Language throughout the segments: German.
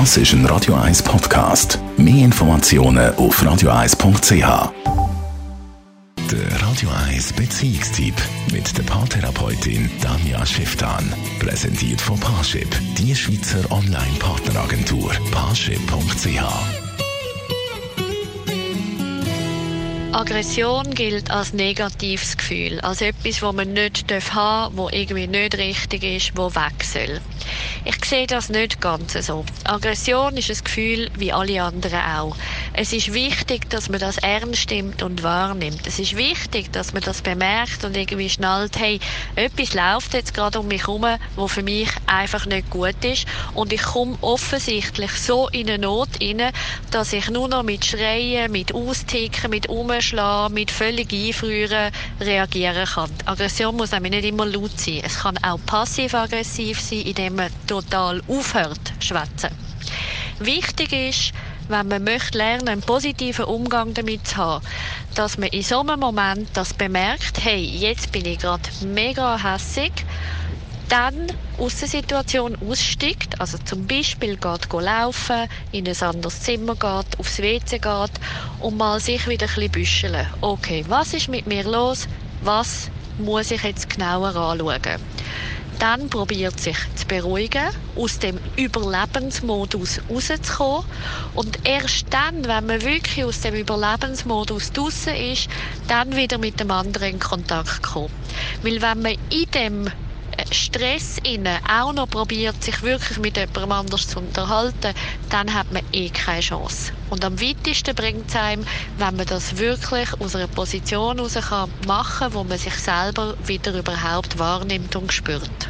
Das ist ein Radio 1 Podcast. Mehr Informationen auf radio1.ch. Der Radio 1 Beziehungstyp mit der Paartherapeutin Danja Schifftan. Präsentiert von Paarship, die Schweizer Online-Partneragentur. Paarship.ch Aggression gilt als negatives Gefühl, als etwas, das man nicht haben darf, das irgendwie nicht richtig ist, das weg soll. Ich sehe das nicht ganz so. Aggression ist ein Gefühl wie alle anderen auch. Es ist wichtig, dass man das ernst nimmt und wahrnimmt. Es ist wichtig, dass man das bemerkt und irgendwie schnallt, hey, etwas läuft jetzt gerade um mich herum, wo für mich einfach nicht gut ist und ich komme offensichtlich so in eine Not rein, dass ich nur noch mit Schreien, mit Austicken, mit Umschlagen, mit völlig Einfrieren reagieren kann. Aggression muss nämlich nicht immer laut sein. Es kann auch passiv-aggressiv sein, indem man total aufhört schwätzen. Wichtig ist, wenn man möchte lernen, einen positiven Umgang damit zu haben, dass man in so einem Moment das bemerkt, hey, jetzt bin ich gerade mega hässig, dann aus der Situation aussteigt, also zum Beispiel geht laufen, in ein anderes Zimmer geht, aufs WC geht und mal sich wieder ein bisschen büscheln. Okay, was ist mit mir los? Was muss ich jetzt genauer anschauen? Dann probiert sich zu beruhigen, aus dem Überlebensmodus rauszukommen. Und erst dann, wenn man wirklich aus dem Überlebensmodus draußen ist, dann wieder mit dem anderen in Kontakt kommen. Weil wenn man in dem Stress inne auch noch probiert, sich wirklich mit jemandem anders zu unterhalten, dann hat man eh keine Chance. Und am weitesten bringt es einem, wenn man das wirklich aus einer Position heraus kann machen wo man sich selber wieder überhaupt wahrnimmt und spürt.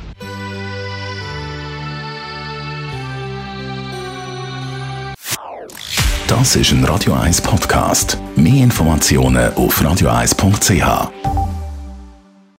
Das ist ein Radio 1 Podcast. Mehr Informationen auf radio1.ch.